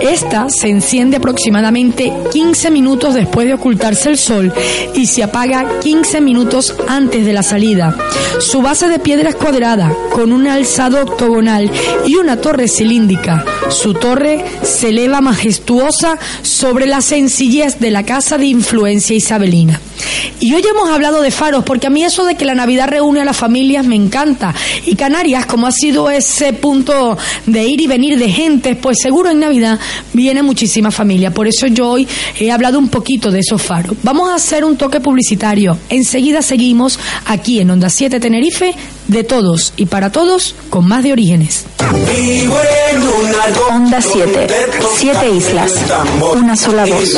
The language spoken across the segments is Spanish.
Esta se enciende aproximadamente 15 minutos después de ocultarse el sol y se apaga 15 minutos antes de la salida. Su base de piedra es cuadrada, con un alzado octogonal y una torre cilíndrica. Su torre se eleva majestuosa sobre la sencillez de la casa de influencia isabelina. Y hoy hemos hablado de faros, porque a mí eso de que la Navidad reúne a las familias me encanta. Y Canarias, como ha sido ese punto de ir y venir de gente, pues seguro en Navidad viene muchísima familia. Por eso yo hoy he hablado un poquito de esos faros. Vamos a hacer un toque publicitario. Enseguida seguimos aquí en Onda 7 Tenerife, de todos y para todos, con más de orígenes. Onda 7, siete islas, una sola voz.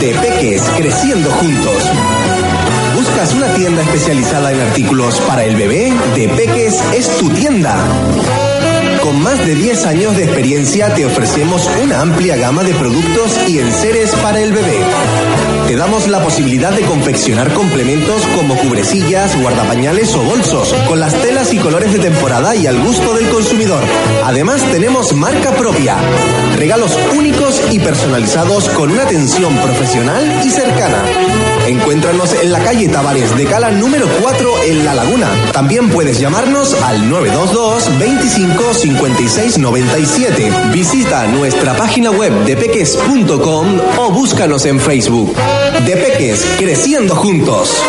De Peques, creciendo juntos. ¿Buscas una tienda especializada en artículos para el bebé? De Peques es tu tienda. Con más de 10 años de experiencia te ofrecemos una amplia gama de productos y enseres para el bebé. Te damos la posibilidad de confeccionar complementos como cubrecillas, guardapañales o bolsos, con las telas y colores de temporada y al gusto del consumidor. Además tenemos marca propia, regalos únicos y personalizados con una atención profesional y cercana. Encuéntranos en la calle Tavares de Cala número 4 en La Laguna. También puedes llamarnos al 922 25 56 97. Visita nuestra página web de peques.com o búscanos en Facebook. De Peques, creciendo juntos.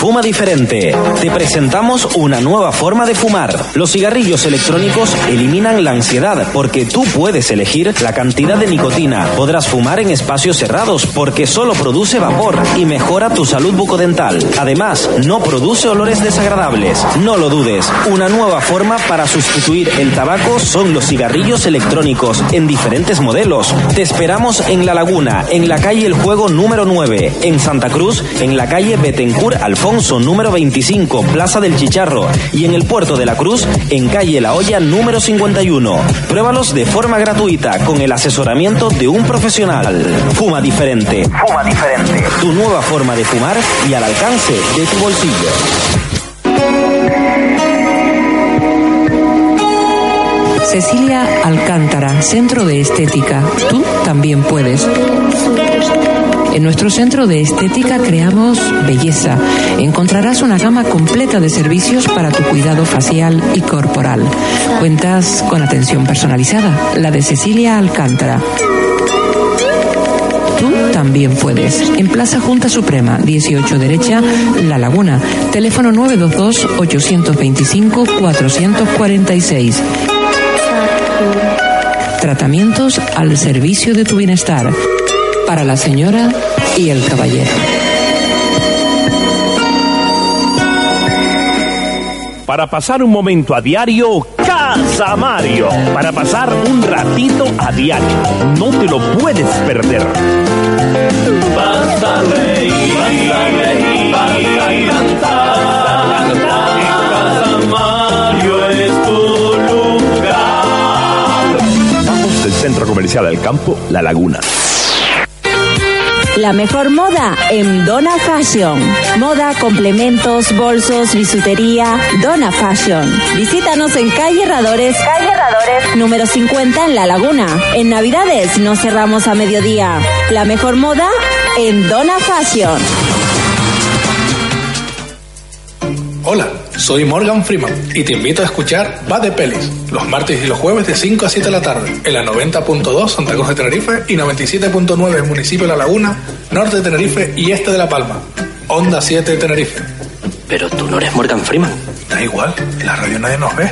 Fuma diferente. Te presentamos una nueva forma de fumar. Los cigarrillos electrónicos eliminan la ansiedad porque tú puedes elegir la cantidad de nicotina. Podrás fumar en espacios cerrados porque solo produce vapor y mejora tu salud bucodental. Además, no produce olores desagradables. No lo dudes. Una nueva forma para sustituir el tabaco son los cigarrillos electrónicos en diferentes modelos. Te esperamos en La Laguna, en la calle El Juego número 9, en Santa Cruz, en la calle Betencourt Alfonso número 25, Plaza del Chicharro, y en el Puerto de la Cruz, en calle La Hoya número 51. Pruébalos de forma gratuita con el asesoramiento de un profesional. Fuma diferente. Fuma diferente. Tu nueva forma de fumar y al alcance de tu bolsillo. Cecilia Alcántara, Centro de Estética. Tú también puedes. En nuestro centro de estética creamos belleza. Encontrarás una gama completa de servicios para tu cuidado facial y corporal. Cuentas con atención personalizada, la de Cecilia Alcántara. Tú también puedes. En Plaza Junta Suprema, 18 derecha, La Laguna. Teléfono 922-825-446. Tratamientos al servicio de tu bienestar para la señora y el caballero. Para pasar un momento a diario, Casa Mario. Para pasar un ratito a diario. No te lo puedes perder. Vas a reír, reír. Casa Mario es tu lugar. Vamos del Centro Comercial del Campo, La Laguna. La mejor moda en Donna Fashion. Moda, complementos, bolsos, bisutería. Donna Fashion. Visítanos en calle Herradores, calle Herradores, número 50 en La Laguna. En Navidades no cerramos a mediodía. La mejor moda en Donna Fashion. Hola, soy Morgan Freeman y te invito a escuchar Va de Pelis los martes y los jueves de 5 a 7 de la tarde en la 90.2 Santa Cruz de Tenerife y 97.9 en municipio de La Laguna, norte de Tenerife y este de La Palma. Onda 7 de Tenerife. Pero tú no eres Morgan Freeman. Da igual, en la radio nadie nos ve.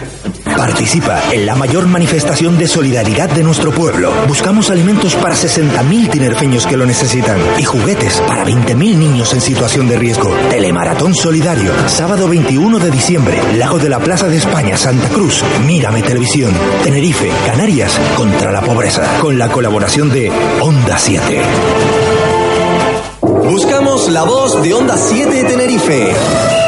Participa en la mayor manifestación de solidaridad de nuestro pueblo. Buscamos alimentos para 60.000 tinerfeños que lo necesitan y juguetes para 20.000 niños en situación de riesgo. Telemaratón Solidario, sábado 21 de diciembre, Lago de la Plaza de España, Santa Cruz. Mírame Televisión, Tenerife, Canarias, contra la pobreza. Con la colaboración de Onda 7. Buscamos la voz de Onda 7 Tenerife.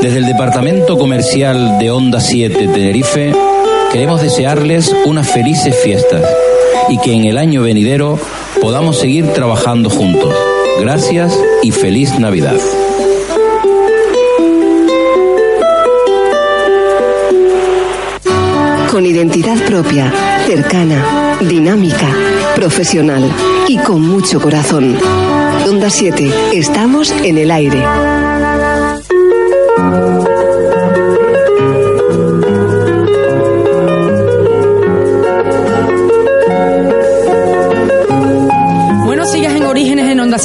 Desde el Departamento Comercial de Onda 7 Tenerife, queremos desearles unas felices fiestas y que en el año venidero podamos seguir trabajando juntos. Gracias y feliz Navidad. Con identidad propia, cercana, dinámica, profesional y con mucho corazón. Onda 7, estamos en el aire.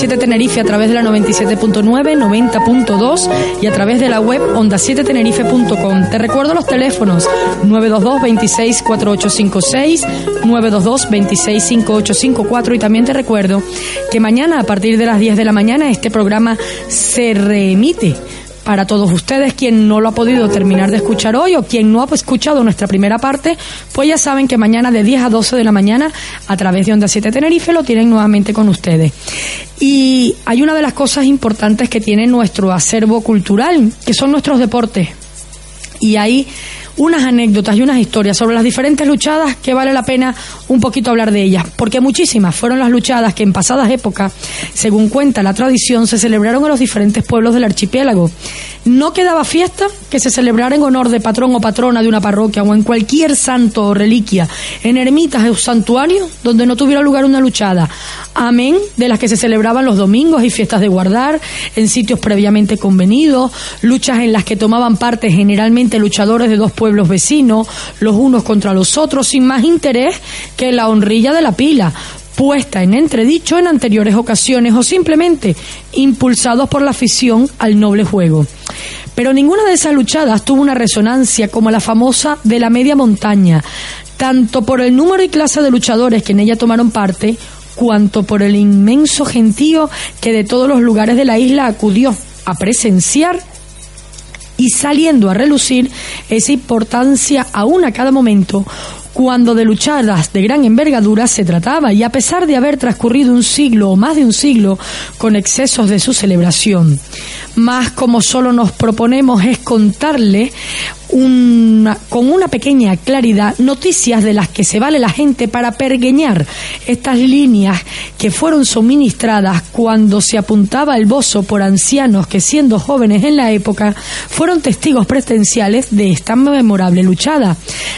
7 Tenerife a través de la 97.9, 90.2 y a través de la web onda7tenerife.com. Te recuerdo los teléfonos 922 26 4856, 922 26 5854 y también te recuerdo que mañana a partir de las 10 de la mañana este programa se reemite para todos ustedes, quien no lo ha podido terminar de escuchar hoy o quien no ha escuchado nuestra primera parte, pues ya saben que mañana de 10 a 12 de la mañana a través de Onda 7 Tenerife lo tienen nuevamente con ustedes. Y hay una de las cosas importantes que tiene nuestro acervo cultural, que son nuestros deportes. Y hay unas anécdotas y unas historias sobre las diferentes luchadas que vale la pena un poquito hablar de ellas, porque muchísimas fueron las luchadas que en pasadas épocas, según cuenta la tradición, se celebraron en los diferentes pueblos del archipiélago. No quedaba fiesta que se celebrara en honor de patrón o patrona de una parroquia o en cualquier santo o reliquia, en ermitas o santuarios donde no tuviera lugar una luchada. Amén de las que se celebraban los domingos y fiestas de guardar, en sitios previamente convenidos, luchas en las que tomaban parte generalmente luchadores de dos pueblos vecinos, los unos contra los otros, sin más interés que la honrilla de la pila, puesta en entredicho en anteriores ocasiones o simplemente impulsados por la afición al noble juego. Pero ninguna de esas luchadas tuvo una resonancia como la famosa de la media montaña, tanto por el número y clase de luchadores que en ella tomaron parte, cuanto por el inmenso gentío que de todos los lugares de la isla acudió a presenciar y saliendo a relucir esa importancia aún a cada momento cuando de luchadas de gran envergadura se trataba y a pesar de haber transcurrido un siglo o más de un siglo con excesos de su celebración. Más como solo nos proponemos es contarle con una pequeña claridad noticias de las que se vale la gente para pergueñar estas líneas que fueron suministradas cuando se apuntaba el bozo por ancianos que siendo jóvenes en la época fueron testigos presenciales de esta memorable luchada.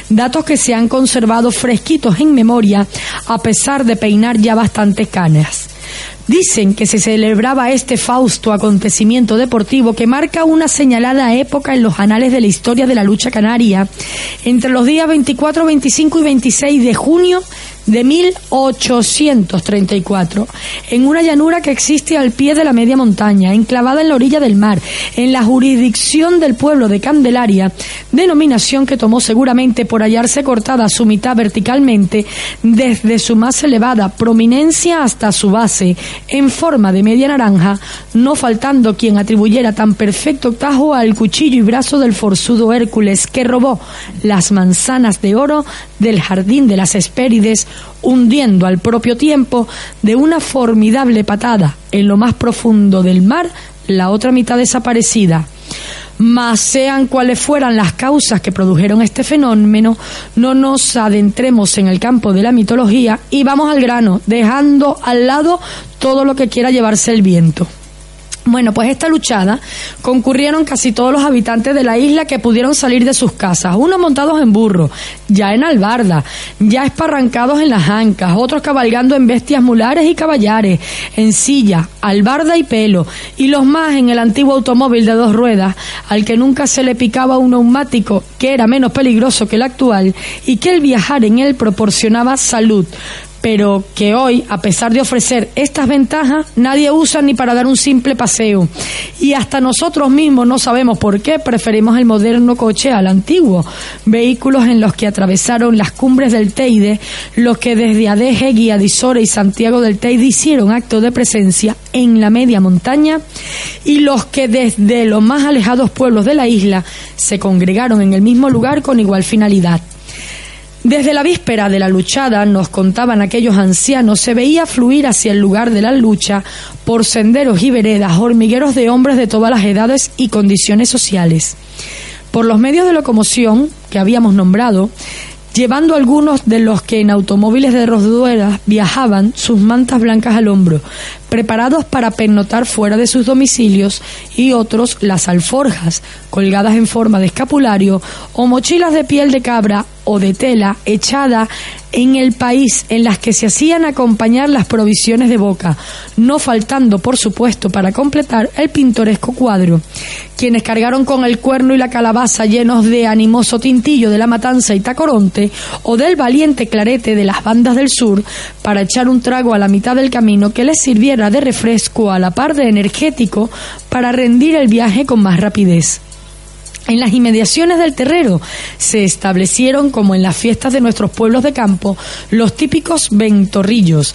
Datos que se han conservado fresquitos en memoria a pesar de peinar ya bastantes canas. Dicen que se celebraba este fausto acontecimiento deportivo que marca una señalada época en los anales de la historia de la lucha canaria. Entre los días 24, 25 y 26 de junio de 1834, en una llanura que existe al pie de la media montaña, enclavada en la orilla del mar, en la jurisdicción del pueblo de Candelaria, denominación que tomó seguramente por hallarse cortada a su mitad verticalmente desde su más elevada prominencia hasta su base, en forma de media naranja, no faltando quien atribuyera tan perfecto tajo al cuchillo y brazo del forzudo Hércules que robó las manzanas de oro del jardín de las Hespérides hundiendo al propio tiempo de una formidable patada en lo más profundo del mar la otra mitad desaparecida. Mas sean cuales fueran las causas que produjeron este fenómeno, no nos adentremos en el campo de la mitología y vamos al grano, dejando al lado todo lo que quiera llevarse el viento. Bueno, pues esta luchada concurrieron casi todos los habitantes de la isla que pudieron salir de sus casas, unos montados en burro, ya en albarda, ya esparrancados en las ancas, otros cabalgando en bestias mulares y caballares, en silla, albarda y pelo, y los más en el antiguo automóvil de dos ruedas, al que nunca se le picaba un neumático, que era menos peligroso que el actual, y que el viajar en él proporcionaba salud, pero que hoy, a pesar de ofrecer estas ventajas, nadie usa ni para dar un simple paseo. Y hasta nosotros mismos no sabemos por qué preferimos el moderno coche al antiguo. Vehículos en los que atravesaron las cumbres del Teide, los que desde Adeje, Guiadisora y Santiago del Teide hicieron acto de presencia en la media montaña, y los que desde los más alejados pueblos de la isla se congregaron en el mismo lugar con igual finalidad. Desde la víspera de la luchada, nos contaban aquellos ancianos, se veía fluir hacia el lugar de la lucha por senderos y veredas hormigueros de hombres de todas las edades y condiciones sociales. Por los medios de locomoción que habíamos nombrado, llevando algunos de los que en automóviles de ruedas viajaban sus mantas blancas al hombro, preparados para pernotar fuera de sus domicilios, y otros las alforjas, colgadas en forma de escapulario, o mochilas de piel de cabra o de tela echada en el país en las que se hacían acompañar las provisiones de boca, no faltando, por supuesto, para completar el pintoresco cuadro. Quienes cargaron con el cuerno y la calabaza llenos de animoso tintillo de la matanza y tacoronte, o del valiente clarete de las bandas del sur, para echar un trago a la mitad del camino que les sirviera de refresco a la par de energético para rendir el viaje con más rapidez. En las inmediaciones del terrero se establecieron, como en las fiestas de nuestros pueblos de campo, los típicos ventorrillos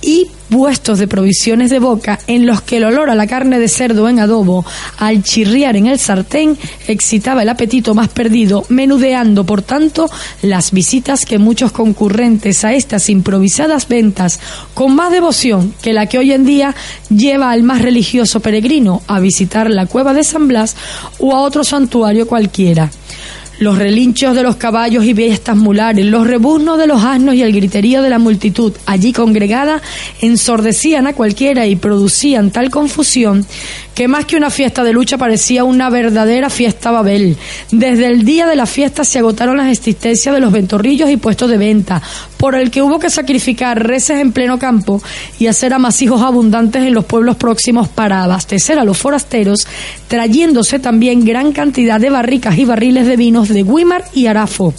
y puestos de provisiones de boca en los que el olor a la carne de cerdo en adobo, al chirriar en el sartén, excitaba el apetito más perdido, menudeando, por tanto, las visitas que muchos concurrentes a estas improvisadas ventas, con más devoción que la que hoy en día lleva al más religioso peregrino a visitar la cueva de San Blas o a otro santuario cualquiera los relinchos de los caballos y bestias mulares, los rebuznos de los asnos y el griterío de la multitud allí congregada ensordecían a cualquiera y producían tal confusión que más que una fiesta de lucha parecía una verdadera fiesta Babel. Desde el día de la fiesta se agotaron las existencias de los ventorrillos y puestos de venta, por el que hubo que sacrificar reses en pleno campo y hacer amasijos abundantes en los pueblos próximos para abastecer a los forasteros, trayéndose también gran cantidad de barricas y barriles de vinos de Guimar y Arafo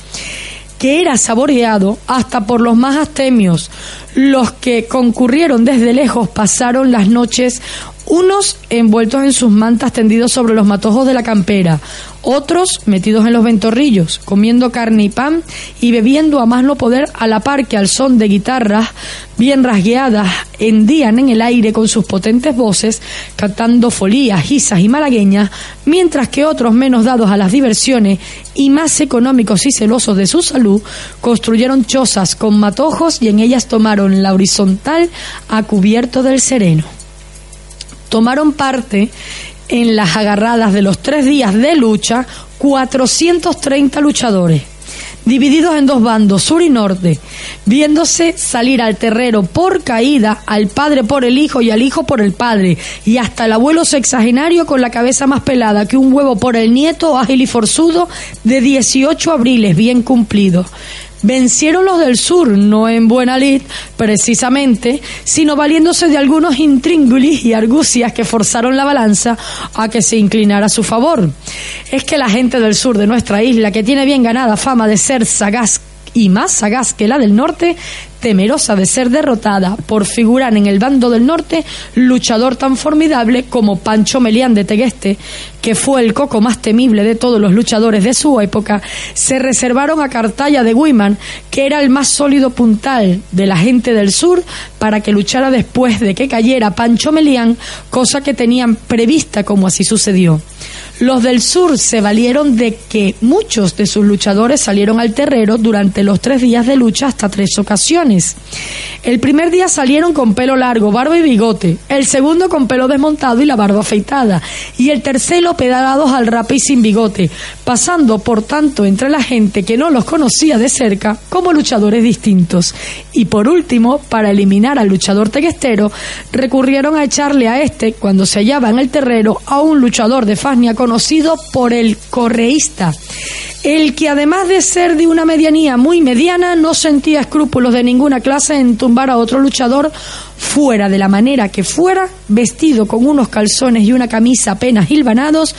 que era saboreado hasta por los más astemios. Los que concurrieron desde lejos pasaron las noches unos envueltos en sus mantas tendidos sobre los matojos de la campera, otros metidos en los ventorrillos, comiendo carne y pan y bebiendo a más no poder a la par que al son de guitarras bien rasgueadas hendían en el aire con sus potentes voces, cantando folías, gisas y malagueñas, mientras que otros menos dados a las diversiones y más económicos y celosos de su salud, construyeron chozas con matojos y en ellas tomaron la horizontal a cubierto del sereno tomaron parte en las agarradas de los tres días de lucha 430 luchadores, divididos en dos bandos, sur y norte, viéndose salir al terrero por caída, al padre por el hijo y al hijo por el padre, y hasta el abuelo sexagenario con la cabeza más pelada que un huevo por el nieto ágil y forzudo de 18 abriles bien cumplidos. Vencieron los del sur, no en buena lid, precisamente, sino valiéndose de algunos intríngulis y argucias que forzaron la balanza a que se inclinara a su favor. Es que la gente del sur de nuestra isla, que tiene bien ganada fama de ser sagaz y más sagaz que la del norte, temerosa de ser derrotada por figurar en el bando del norte luchador tan formidable como Pancho Melián de Tegueste, que fue el coco más temible de todos los luchadores de su época, se reservaron a Cartaya de Wiman, que era el más sólido puntal de la gente del sur, para que luchara después de que cayera Pancho Melián, cosa que tenían prevista como así sucedió. Los del sur se valieron de que muchos de sus luchadores salieron al terrero durante los tres días de lucha hasta tres ocasiones El primer día salieron con pelo largo, barba y bigote, el segundo con pelo desmontado y la barba afeitada, y el tercero pedalados al rap y sin bigote, pasando por tanto entre la gente que no los conocía de cerca como luchadores distintos. Y por último, para eliminar al luchador teguestero, recurrieron a echarle a este, cuando se hallaba en el terreno, a un luchador de Fasnia conocido por el correísta el que además de ser de una medianía muy mediana, no sentía escrúpulos de ninguna clase en tumbar a otro luchador fuera de la manera que fuera, vestido con unos calzones y una camisa apenas hilvanados,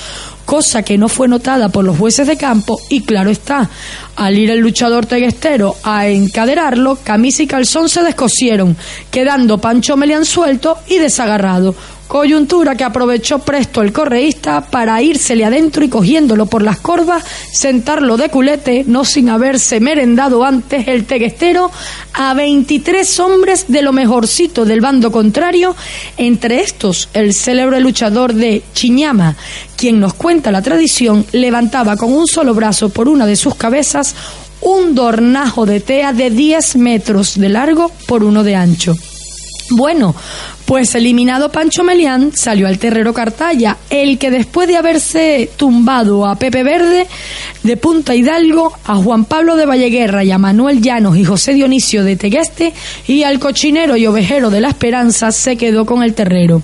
cosa que no fue notada por los jueces de campo y claro está, al ir el luchador teguestero a encaderarlo, camisa y calzón se descosieron, quedando Pancho Melián suelto y desagarrado, Coyuntura que aprovechó presto el correísta para írsele adentro y cogiéndolo por las corvas, sentarlo de culete, no sin haberse merendado antes el teguestero, a 23 hombres de lo mejorcito del bando contrario, entre estos el célebre luchador de Chiñama, quien nos cuenta la tradición, levantaba con un solo brazo por una de sus cabezas un dornajo de tea de 10 metros de largo por uno de ancho. Bueno, pues eliminado Pancho Melián, salió al terrero Cartaya, el que después de haberse tumbado a Pepe Verde de Punta Hidalgo, a Juan Pablo de Valleguerra y a Manuel Llanos y José Dionisio de Tegueste y al cochinero y ovejero de la Esperanza, se quedó con el terrero.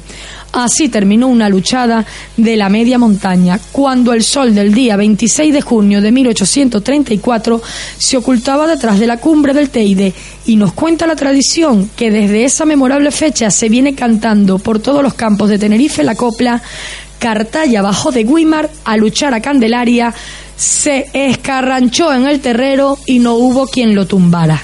Así terminó una luchada de la media montaña, cuando el sol del día 26 de junio de 1834 se ocultaba detrás de la cumbre del Teide y nos cuenta la tradición que desde esa memorable fecha se viene cantando por todos los campos de Tenerife la copla Cartaya bajó de Guimar a luchar a Candelaria, se escarranchó en el terrero y no hubo quien lo tumbara.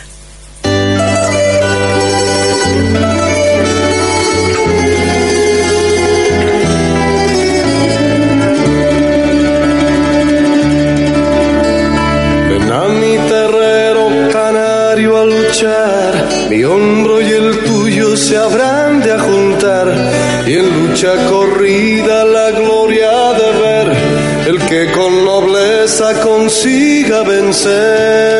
Mi hombro y el tuyo se habrán de juntar y en lucha corrida la gloria de ver el que con nobleza consiga vencer.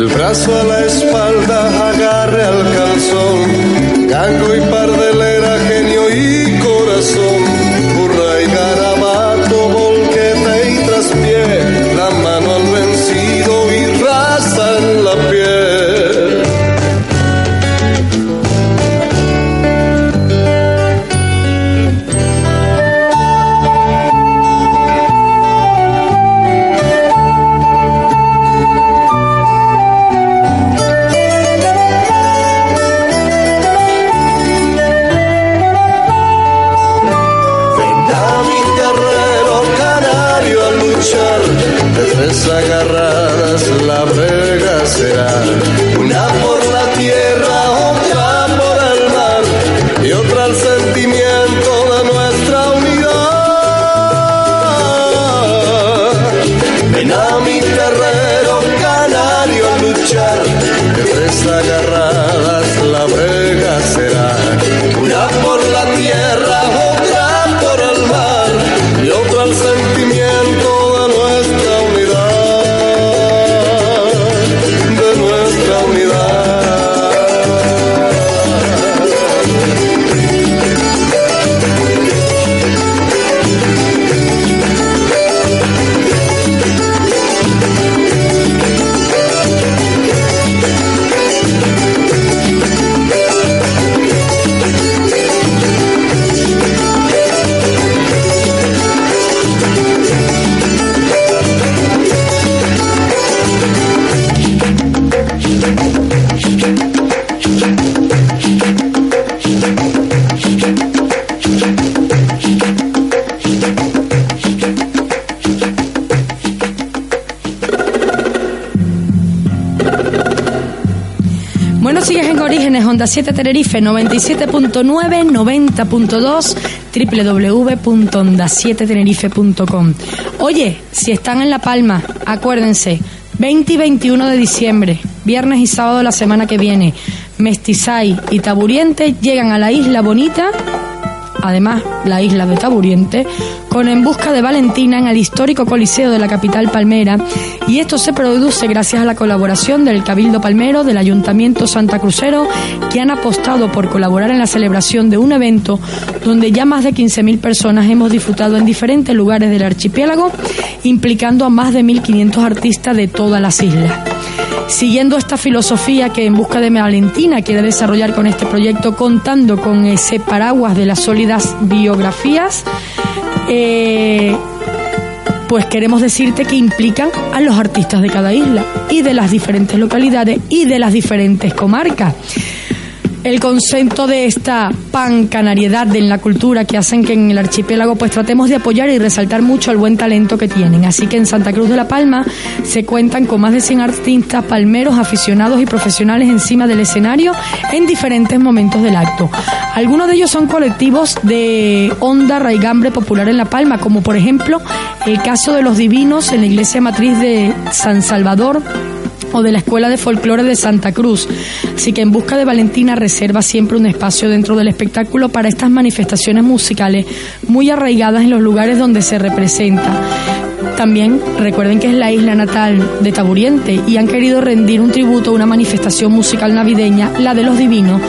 El brazo a la espalda, agarre al calzón, gango y pardelera, genio 97 Tenerife, 97.9, 90.2, www.onda7tenerife.com. Oye, si están en La Palma, acuérdense, 20 y 21 de diciembre, viernes y sábado de la semana que viene, Mestizay y Taburiente llegan a la Isla Bonita además la isla de Taburiente, con En Busca de Valentina en el histórico Coliseo de la capital palmera. Y esto se produce gracias a la colaboración del Cabildo Palmero, del Ayuntamiento Santa Crucero, que han apostado por colaborar en la celebración de un evento donde ya más de 15.000 personas hemos disfrutado en diferentes lugares del archipiélago, implicando a más de 1.500 artistas de todas las islas. Siguiendo esta filosofía que En Busca de Valentina quiere desarrollar con este proyecto, contando con ese paraguas de las sólidas biografías, eh, pues queremos decirte que implican a los artistas de cada isla y de las diferentes localidades y de las diferentes comarcas el concepto de esta pancanariedad en la cultura que hacen que en el archipiélago pues tratemos de apoyar y resaltar mucho el buen talento que tienen. Así que en Santa Cruz de la Palma se cuentan con más de 100 artistas palmeros, aficionados y profesionales encima del escenario en diferentes momentos del acto. Algunos de ellos son colectivos de onda raigambre popular en La Palma, como por ejemplo el caso de los divinos en la iglesia matriz de San Salvador o de la Escuela de Folclore de Santa Cruz. Así que en busca de Valentina reserva siempre un espacio dentro del espectáculo para estas manifestaciones musicales muy arraigadas en los lugares donde se representa. También recuerden que es la isla natal de Taburiente y han querido rendir un tributo a una manifestación musical navideña, la de los divinos,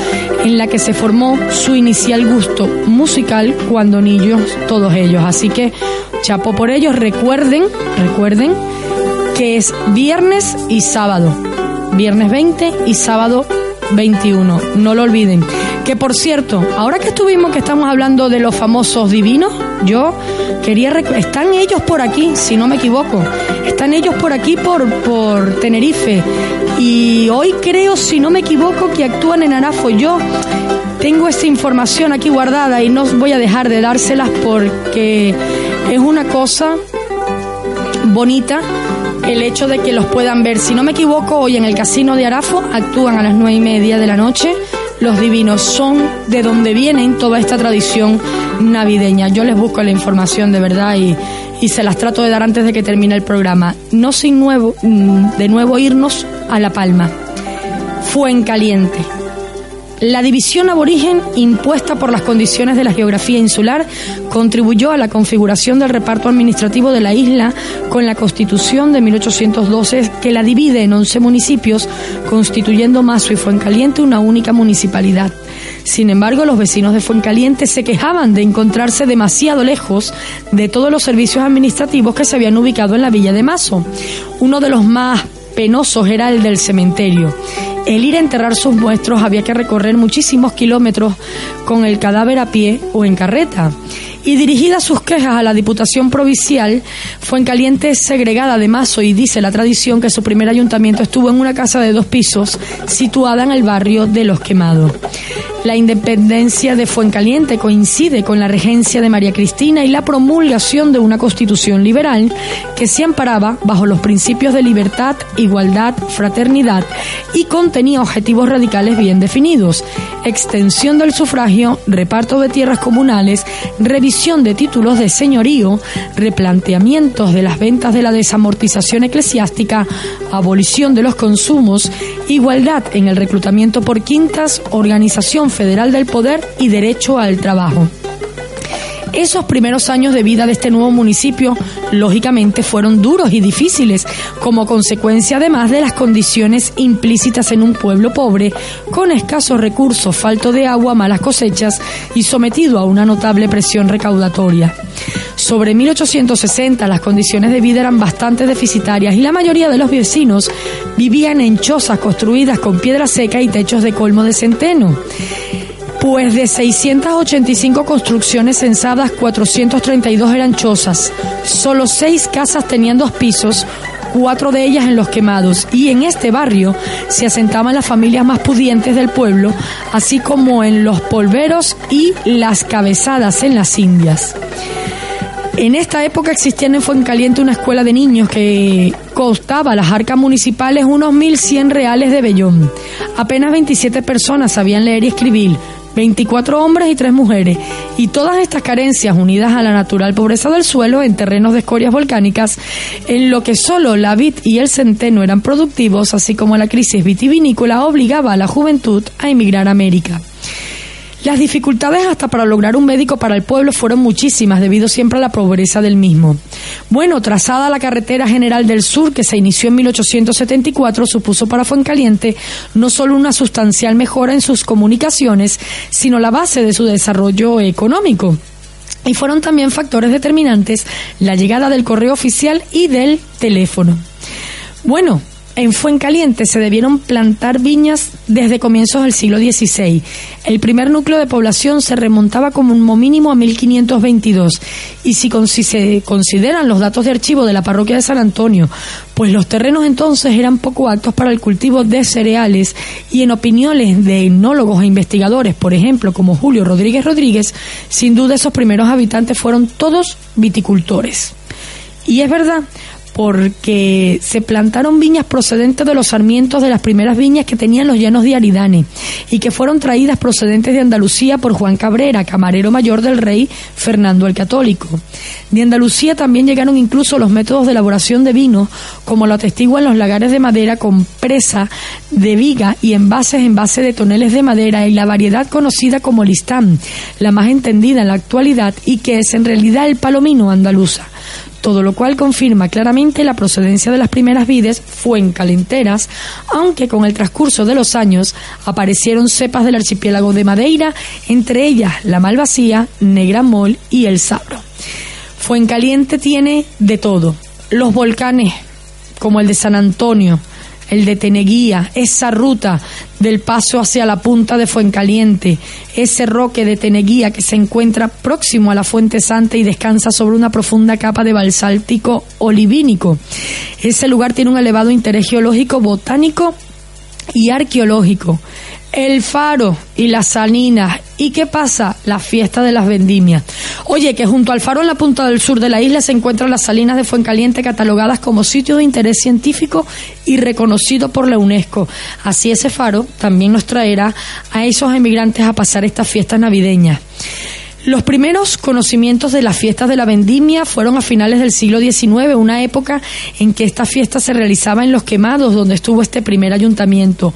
en la que se formó su inicial gusto musical cuando niños todos ellos. Así que chapo por ellos, recuerden, recuerden que es viernes y sábado. Viernes 20 y sábado 21. No lo olviden. Que por cierto, ahora que estuvimos que estamos hablando de los famosos divinos, yo quería están ellos por aquí, si no me equivoco. Están ellos por aquí por por Tenerife y hoy creo, si no me equivoco, que actúan en Arafo. Yo tengo esta información aquí guardada y no voy a dejar de dárselas porque es una cosa bonita el hecho de que los puedan ver. Si no me equivoco, hoy en el Casino de Arafo actúan a las nueve y media de la noche. Los divinos son de donde vienen toda esta tradición navideña. Yo les busco la información de verdad y, y se las trato de dar antes de que termine el programa. No sin nuevo, mm, de nuevo irnos a La Palma. Fuencaliente. La división aborigen impuesta por las condiciones de la geografía insular contribuyó a la configuración del reparto administrativo de la isla con la constitución de 1812 que la divide en 11 municipios, constituyendo Mazo y Fuencaliente una única municipalidad. Sin embargo, los vecinos de Fuencaliente se quejaban de encontrarse demasiado lejos de todos los servicios administrativos que se habían ubicado en la villa de Mazo. Uno de los más penosos era el del cementerio. El ir a enterrar sus muestros había que recorrer muchísimos kilómetros con el cadáver a pie o en carreta. Y dirigidas sus quejas a la Diputación Provincial, Fuencaliente segregada de Mazo y dice la tradición que su primer ayuntamiento estuvo en una casa de dos pisos situada en el barrio de Los Quemados. La independencia de Fuencaliente coincide con la regencia de María Cristina y la promulgación de una constitución liberal que se amparaba bajo los principios de libertad, igualdad, fraternidad y contenía objetivos radicales bien definidos. Extensión del sufragio, reparto de tierras comunales, revisión de títulos de señorío, replanteamientos de las ventas de la desamortización eclesiástica, abolición de los consumos, igualdad en el reclutamiento por quintas, organización federal del poder y derecho al trabajo. Esos primeros años de vida de este nuevo municipio, lógicamente, fueron duros y difíciles, como consecuencia además de las condiciones implícitas en un pueblo pobre, con escasos recursos, falto de agua, malas cosechas y sometido a una notable presión recaudatoria. Sobre 1860 las condiciones de vida eran bastante deficitarias y la mayoría de los vecinos vivían en chozas construidas con piedra seca y techos de colmo de centeno. Pues de 685 construcciones censadas, 432 eran chozas. Solo seis casas tenían dos pisos, cuatro de ellas en los quemados. Y en este barrio se asentaban las familias más pudientes del pueblo, así como en los polveros y las cabezadas en las Indias. En esta época existía en Fuencaliente una escuela de niños que costaba a las arcas municipales unos 1.100 reales de vellón. Apenas 27 personas sabían leer y escribir, 24 hombres y 3 mujeres. Y todas estas carencias unidas a la natural pobreza del suelo en terrenos de escorias volcánicas, en lo que solo la vid y el centeno eran productivos, así como la crisis vitivinícola obligaba a la juventud a emigrar a América. Las dificultades hasta para lograr un médico para el pueblo fueron muchísimas debido siempre a la pobreza del mismo. Bueno, trazada la carretera general del sur que se inició en 1874 supuso para Fuencaliente no solo una sustancial mejora en sus comunicaciones, sino la base de su desarrollo económico. Y fueron también factores determinantes la llegada del correo oficial y del teléfono. Bueno, en Fuencaliente se debieron plantar viñas desde comienzos del siglo XVI. El primer núcleo de población se remontaba como mínimo a 1522. Y si, se consideran los datos de archivo de la parroquia de San Antonio, pues los terrenos entonces eran poco aptos para el cultivo de cereales y en opiniones de etnólogos e investigadores, por ejemplo, como Julio Rodríguez Rodríguez, sin duda esos primeros habitantes fueron todos viticultores. Y es verdad, porque se plantaron viñas procedentes de los sarmientos de las primeras viñas que tenían los llanos de Aridane y que fueron traídas procedentes de Andalucía por Juan Cabrera, camarero mayor del rey Fernando el Católico. De Andalucía también llegaron incluso los métodos de elaboración de vino, como lo atestiguan los lagares de madera con presa de viga y envases en base de toneles de madera y la variedad conocida como listán, la más entendida en la actualidad y que es en realidad el palomino andaluza todo lo cual confirma claramente la procedencia de las primeras vides fuencalenteras, aunque con el transcurso de los años aparecieron cepas del archipiélago de Madeira, entre ellas la Malvasía, Negra Mol y el Sabro. Fuencaliente tiene de todo, los volcanes como el de San Antonio, el de Teneguía, esa ruta del paso hacia la punta de Fuencaliente, ese roque de Teneguía que se encuentra próximo a la Fuente Santa y descansa sobre una profunda capa de basáltico olivínico. Ese lugar tiene un elevado interés geológico, botánico y arqueológico el faro y las salinas. ¿Y qué pasa? La fiesta de las vendimias. Oye, que junto al faro en la punta del sur de la isla se encuentran las salinas de Fuencaliente catalogadas como sitio de interés científico y reconocido por la UNESCO. Así ese faro también nos traerá a esos emigrantes a pasar estas fiestas navideñas. Los primeros conocimientos de las fiestas de la vendimia fueron a finales del siglo XIX, una época en que esta fiesta se realizaba en los quemados, donde estuvo este primer ayuntamiento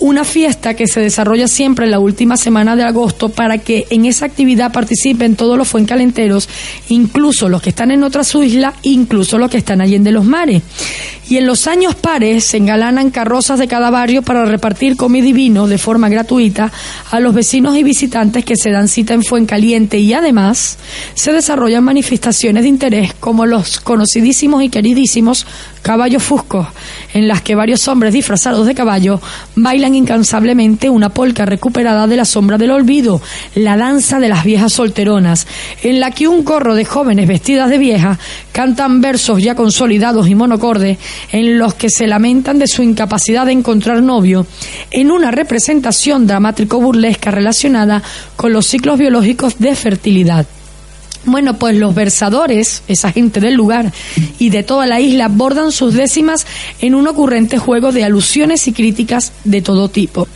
una fiesta que se desarrolla siempre en la última semana de agosto para que en esa actividad participen todos los fuencalenteros, incluso los que están en otras islas, incluso los que están allí en los mares. Y en los años pares se engalanan carrozas de cada barrio para repartir comida y vino de forma gratuita a los vecinos y visitantes que se dan cita en Fuencaliente. Y además se desarrollan manifestaciones de interés como los conocidísimos y queridísimos caballos fuscos, en las que varios hombres disfrazados de caballo bailan incansablemente una polca recuperada de la sombra del olvido, la danza de las viejas solteronas, en la que un corro de jóvenes vestidas de vieja cantan versos ya consolidados y monocordes en los que se lamentan de su incapacidad de encontrar novio, en una representación dramático-burlesca relacionada con los ciclos biológicos de fertilidad. Bueno, pues los versadores, esa gente del lugar y de toda la isla, bordan sus décimas en un ocurrente juego de alusiones y críticas de todo tipo.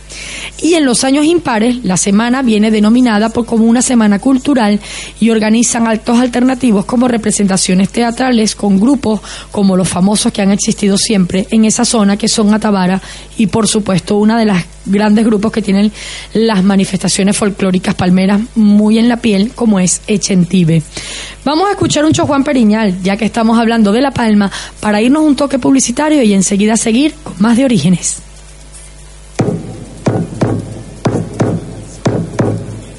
Y en los años impares, la semana viene denominada por como una semana cultural y organizan actos alternativos como representaciones teatrales con grupos como los famosos que han existido siempre en esa zona, que son Atabara y por supuesto una de las grandes grupos que tienen las manifestaciones folclóricas palmeras muy en la piel, como es Echentibe. Vamos a escuchar un Juan Periñal, ya que estamos hablando de La Palma, para irnos un toque publicitario y enseguida seguir con más de orígenes.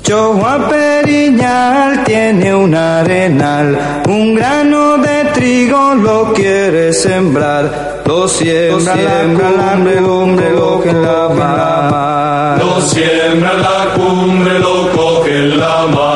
Juan Periñal tiene un arenal, un grano de trigo lo quiere sembrar, lo siembra, la cumbre, lo coge la mar. Lo siembra la cumbre, lo coge la mar.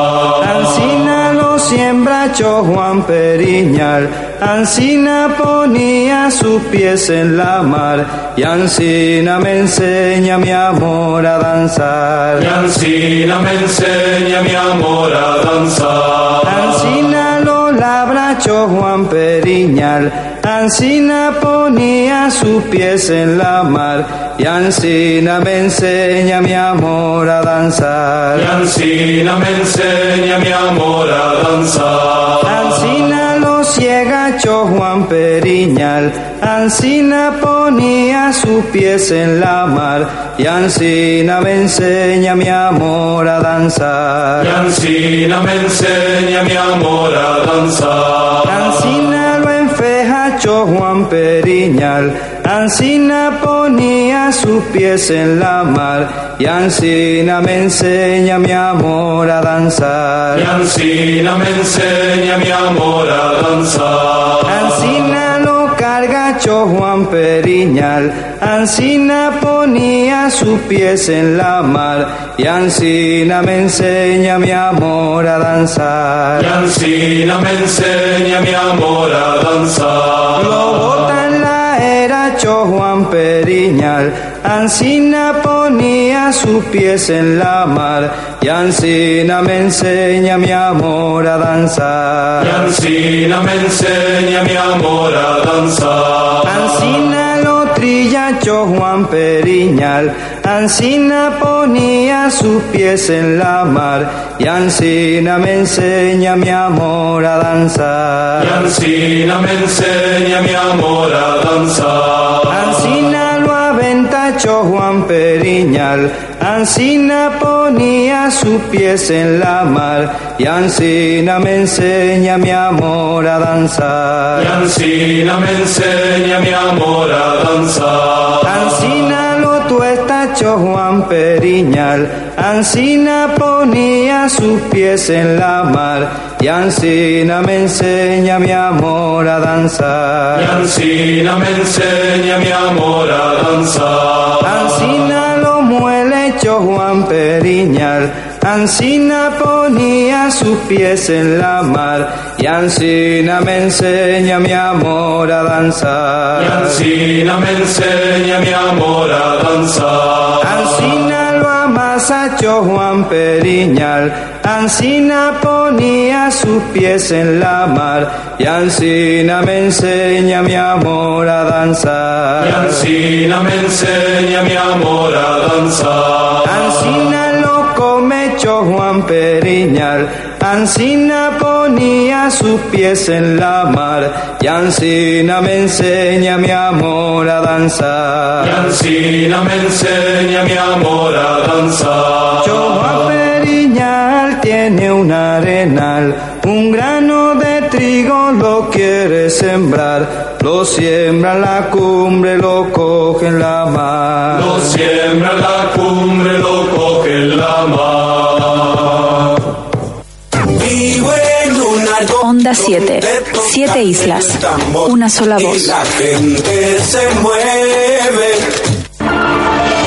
Ancina lo siembra Juan Periñal, Ancina ponía sus pies en la mar, y Ancina me enseña mi amor a danzar. Y Ancina me enseña mi amor a danzar. Ancina lo labra borracho Juan Periñal, Ancina ponía sus pies en la mar, y Ancina me enseña mi amor a danzar. Y Ancina me enseña mi amor a danzar. Ancina lo ciegacho Juan Periñal, Ancina ponía sus pies en la mar, y Ancina me enseña mi amor a danzar. Y Ancina me enseña mi amor a danzar. Ancina Juan Periñal, Ancina ponía sus pies en la mar, y Ancina me enseña mi amor a danzar. Y Ancina me enseña mi amor a danzar. Ancina lo cargacho Juan Periñal, Ancina ponía sus pies en la mar, y Ancina me enseña mi amor a danzar. Y Ancina me enseña mi amor a danzar. Lo bota en la era Cho Juan Periñal, Ancina ponía sus pies en la mar, y Ancina me enseña mi amor a danzar. Y Ancina me enseña mi amor a danzar. Ancina lo trillacho Juan Periñal, Ancina ponía sus pies en la mar, y Ancina me enseña mi amor a danzar. Y Ancina me enseña mi amor a danzar. Ancina aventacho Juan Periñal, Ancina ponía sus pies en la mar, y Ancina me enseña mi amor a danzar. Y Ancina me enseña mi amor a danzar. Ancina lo tuestacho Juan Periñal, Ancina ponía sus pies en la mar, y Ancina me enseña mi amor a danzar. Y Ancina me enseña mi amor a danzar. Ancina lo muelecho Juan Periñal, Ancina ponía sus pies en la mar, y Ancina me enseña mi amor a danzar. Y Ancina me enseña mi amor a danzar. Ancina amasacho Juan Periñal, Ancina ponía sus pies en la mar, y Ancina me enseña mi amor a danzar. Y Ancina me enseña mi amor a danzar. Ancina lo comecho Juan Periñal, Ancina ponía sus pies en la mar, y Ancina me enseña mi amor a danzar. Y Ancina me enseña mi amor a danzar. Yo Periñal tiene un arenal, un grano de trigo lo quiere sembrar, lo siembra en la cumbre, lo coge en la mar. Lo siembra en la árbol Onda 7. Siete islas. Una sola voz. la gente se mueve.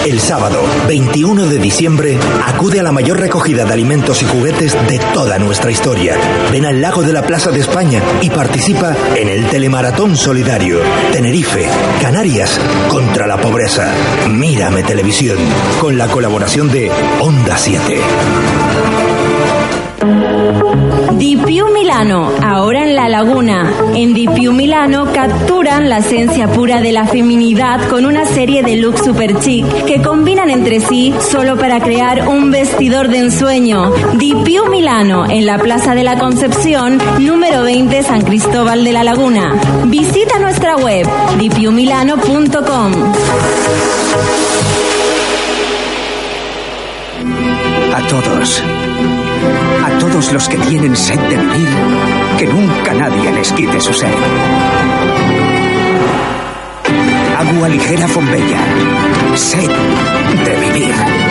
El sábado 21 de diciembre acude a la mayor recogida de alimentos y juguetes de toda nuestra historia. Ven al lago de la Plaza de España y participa en el Telemaratón Solidario. Tenerife, Canarias, contra la pobreza. Mírame Televisión, con la colaboración de Onda 7. Di Più Milano, ahora en La Laguna. En Di Più Milano capturan la esencia pura de la feminidad con una serie de looks super chic que combinan entre sí solo para crear un vestidor de ensueño. Di Più Milano, en la Plaza de la Concepción, número 20 San Cristóbal de la Laguna. Visita nuestra web dipiumilano.com. A todos. Todos los que tienen sed de vivir, que nunca nadie les quite su sed. Agua ligera Fombella. Sed de vivir.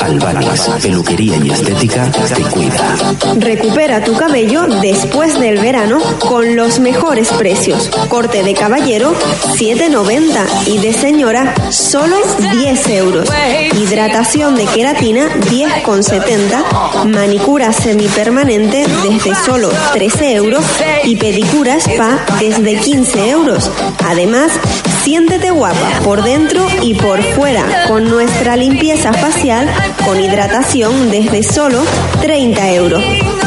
Albanias, peluquería y estética te cuida. Recupera tu cabello después del verano con los mejores precios. Corte de caballero 7.90 y de señora solo 10 euros. Hidratación de queratina 10,70. Manicura semipermanente desde solo 13 euros y pedicura spa desde 15 euros. Además, Siéntete guapa por dentro y por fuera con nuestra limpieza facial con hidratación desde solo 30 euros.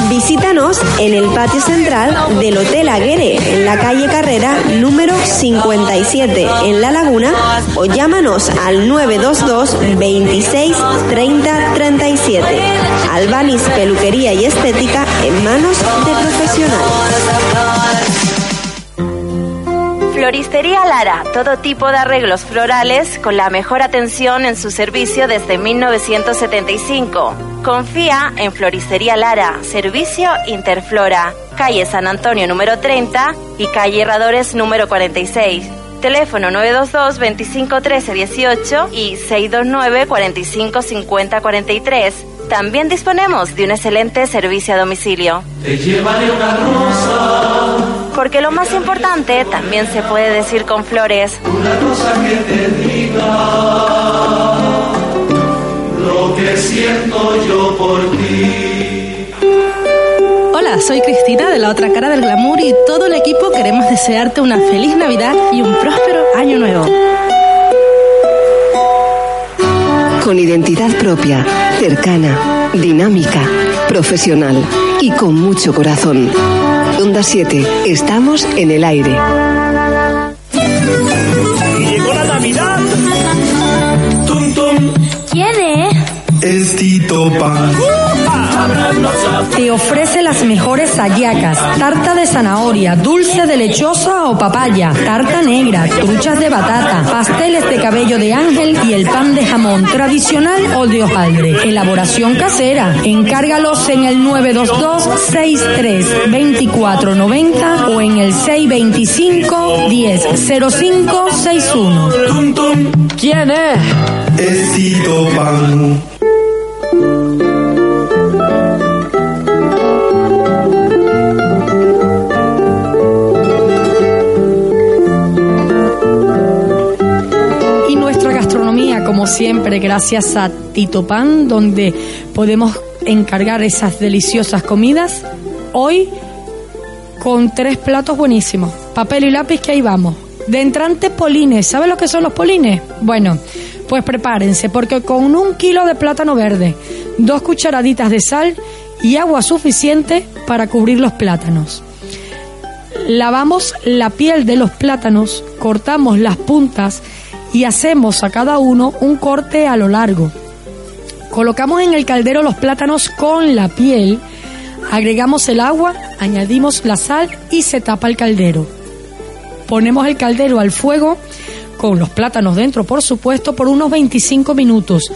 Visítanos en el patio central del Hotel Aguere, en la calle Carrera número 57, en La Laguna, o llámanos al 922 26 30 37. Albanis Peluquería y Estética en manos de profesionales. Floristería Lara, todo tipo de arreglos florales con la mejor atención en su servicio desde 1975. Confía en Floristería Lara, servicio Interflora, calle San Antonio número 30 y calle Herradores número 46. Teléfono 922 25 13 18 y 629 45 50 43. También disponemos de un excelente servicio a domicilio. Te llevaré una. Porque lo más importante también se puede decir con flores. Una rosa que te diga lo que siento yo por ti. Hola, soy Cristina de la otra cara del glamour y todo el equipo queremos desearte una feliz Navidad y un próspero año nuevo. Con identidad propia, cercana, dinámica, profesional y con mucho corazón. Onda 7, estamos en el aire. Llegó la Navidad. Tum tum. ¿Quién es? Es Tito Pan. Te ofrece las mejores hallacas, tarta de zanahoria, dulce de lechosa o papaya, tarta negra, truchas de batata, pasteles de cabello de ángel y el pan de jamón tradicional o de hojaldre. Elaboración casera. Encárgalos en el 922-63-2490 o en el 625-100561. Tum tum. ¿Quién es? Es Tito Pan. Siempre, gracias a Tito Pan, donde podemos encargar esas deliciosas comidas. Hoy con tres platos buenísimos. Papel y lápiz que ahí vamos. De entrante polines. ¿Sabes lo que son los polines? Bueno, pues prepárense porque con un kilo de plátano verde, dos cucharaditas de sal y agua suficiente para cubrir los plátanos. Lavamos la piel de los plátanos, cortamos las puntas y hacemos a cada uno un corte a lo largo. Colocamos en el caldero los plátanos con la piel, agregamos el agua, añadimos la sal y se tapa el caldero. Ponemos el caldero al fuego con los plátanos dentro, por supuesto, por unos 25 minutos,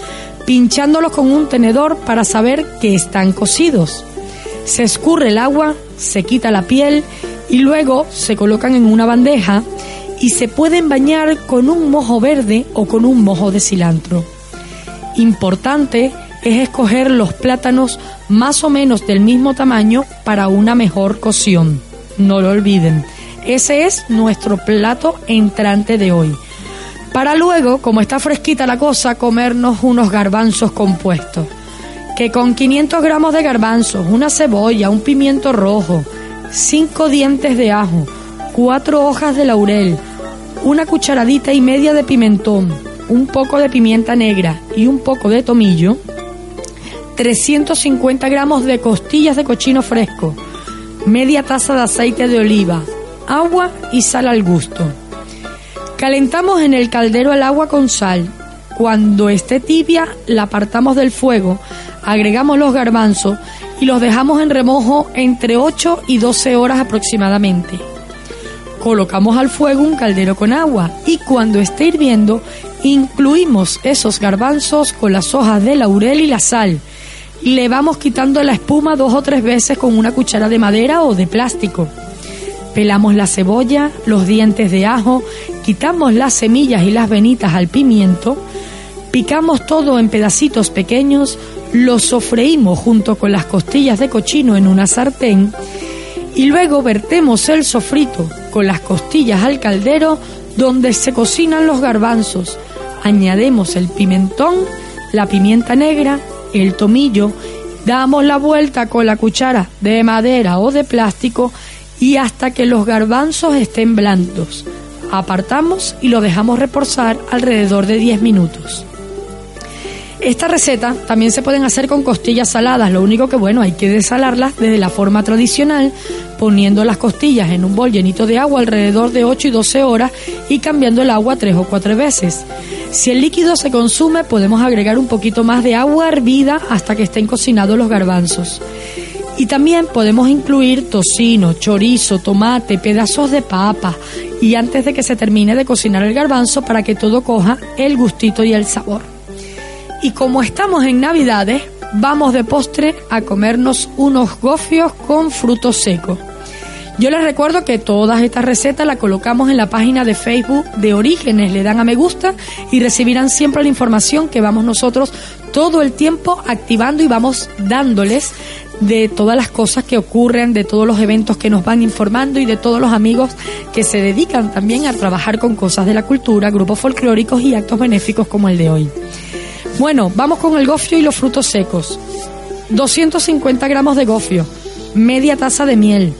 pinchándolos con un tenedor para saber que están cocidos. Se escurre el agua, se quita la piel y luego se colocan en una bandeja y se pueden bañar con un mojo verde o con un mojo de cilantro. Importante es escoger los plátanos más o menos del mismo tamaño para una mejor cocción. No lo olviden. Ese es nuestro plato entrante de hoy. Para luego, como está fresquita la cosa, comernos unos garbanzos compuestos. Que con 500 gramos de garbanzos, una cebolla, un pimiento rojo, 5 dientes de ajo, 4 hojas de laurel, una cucharadita y media de pimentón, un poco de pimienta negra y un poco de tomillo, 350 gramos de costillas de cochino fresco, media taza de aceite de oliva, agua y sal al gusto. Calentamos en el caldero el agua con sal. Cuando esté tibia, la apartamos del fuego, agregamos los garbanzos y los dejamos en remojo entre 8 y 12 horas aproximadamente. Colocamos al fuego un caldero con agua y cuando esté hirviendo, incluimos esos garbanzos con las hojas de laurel y la sal. Le vamos quitando la espuma dos o tres veces con una cuchara de madera o de plástico. Pelamos la cebolla, los dientes de ajo, quitamos las semillas y las venitas al pimiento, picamos todo en pedacitos pequeños, lo sofreímos junto con las costillas de cochino en una sartén y luego vertemos el sofrito con las costillas al caldero donde se cocinan los garbanzos. Añadimos el pimentón, la pimienta negra, el tomillo, damos la vuelta con la cuchara de madera o de plástico y hasta que los garbanzos estén blandos. apartamos y lo dejamos reposar alrededor de 10 minutos. Esta receta también se pueden hacer con costillas saladas, lo único que bueno, hay que desalarlas desde la forma tradicional, poniendo las costillas en un bol llenito de agua alrededor de 8 y 12 horas y cambiando el agua tres o cuatro veces. Si el líquido se consume, podemos agregar un poquito más de agua hervida hasta que estén cocinados los garbanzos. Y también podemos incluir tocino, chorizo, tomate, pedazos de papa y antes de que se termine de cocinar el garbanzo para que todo coja el gustito y el sabor. Y como estamos en Navidades, vamos de postre a comernos unos gofios con frutos secos. Yo les recuerdo que todas estas recetas las colocamos en la página de Facebook de Orígenes, le dan a me gusta y recibirán siempre la información que vamos nosotros todo el tiempo activando y vamos dándoles de todas las cosas que ocurren, de todos los eventos que nos van informando y de todos los amigos que se dedican también a trabajar con cosas de la cultura, grupos folclóricos y actos benéficos como el de hoy. Bueno, vamos con el gofio y los frutos secos. 250 gramos de gofio, media taza de miel,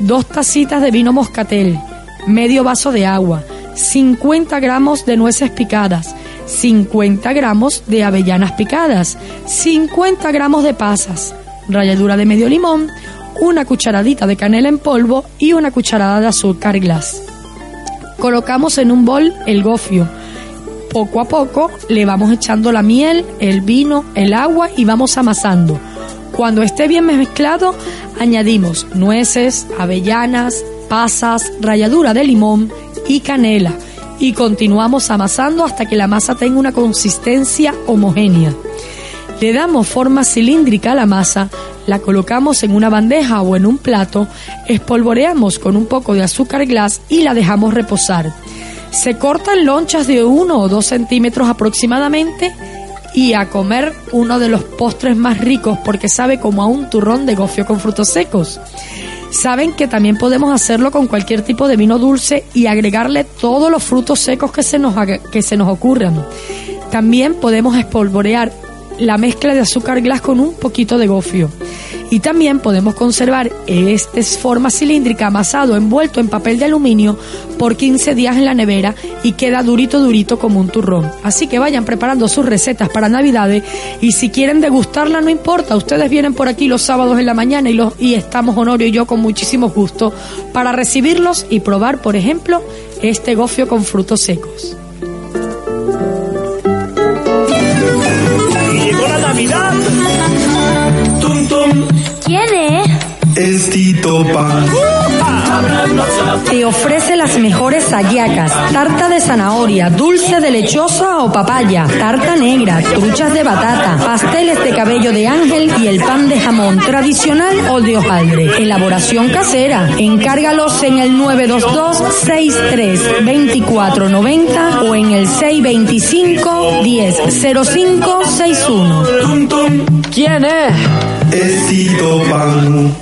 dos tacitas de vino moscatel, medio vaso de agua, 50 gramos de nueces picadas, 50 gramos de avellanas picadas, 50 gramos de pasas, ralladura de medio limón, una cucharadita de canela en polvo y una cucharada de azúcar glass. Colocamos en un bol el gofio. Poco a poco le vamos echando la miel, el vino, el agua y vamos amasando. Cuando esté bien mezclado, añadimos nueces, avellanas, pasas, ralladura de limón y canela y continuamos amasando hasta que la masa tenga una consistencia homogénea. Le damos forma cilíndrica a la masa, la colocamos en una bandeja o en un plato, espolvoreamos con un poco de azúcar glass y la dejamos reposar. Se cortan lonchas de 1 o 2 centímetros aproximadamente y a comer uno de los postres más ricos porque sabe como a un turrón de gofio con frutos secos. Saben que también podemos hacerlo con cualquier tipo de vino dulce y agregarle todos los frutos secos que se nos, que se nos ocurran. También podemos espolvorear la mezcla de azúcar glass con un poquito de gofio. Y también podemos conservar este forma cilíndrica amasado envuelto en papel de aluminio por 15 días en la nevera y queda durito durito como un turrón. Así que vayan preparando sus recetas para Navidades y si quieren degustarla no importa, ustedes vienen por aquí los sábados en la mañana y, los, y estamos Honorio y yo con muchísimo gusto para recibirlos y probar, por ejemplo, este gofio con frutos secos. ¿Quién es? Tito Pan. Te ofrece las mejores hallacas, tarta de zanahoria, dulce de lechosa o papaya, tarta negra, truchas de batata, pasteles de cabello de ángel y el pan de jamón tradicional o de hojaldre. Elaboración casera. Encárgalos en el 922 63 2490 o en el 625 10 0561. ¿Quién es? Es Tito Pan.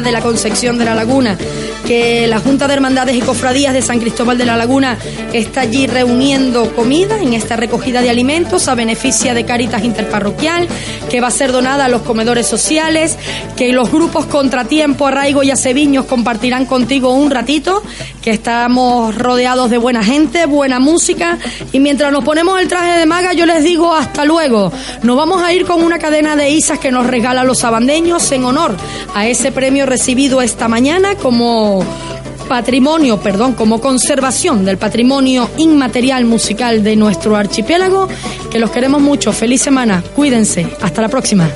De la Concepción de la Laguna que la Junta de Hermandades y Cofradías de San Cristóbal de la Laguna está allí reuniendo comida en esta recogida de alimentos a beneficio de Caritas Interparroquial, que va a ser donada a los comedores sociales, que los grupos Contratiempo, Arraigo y Aceviños compartirán contigo un ratito, que estamos rodeados de buena gente, buena música y mientras nos ponemos el traje de maga yo les digo hasta luego. Nos vamos a ir con una cadena de isas que nos regala los sabandeños en honor a ese premio recibido esta mañana patrimonio, perdón, como conservación del patrimonio inmaterial musical de nuestro archipiélago, que los queremos mucho. Feliz semana, cuídense, hasta la próxima.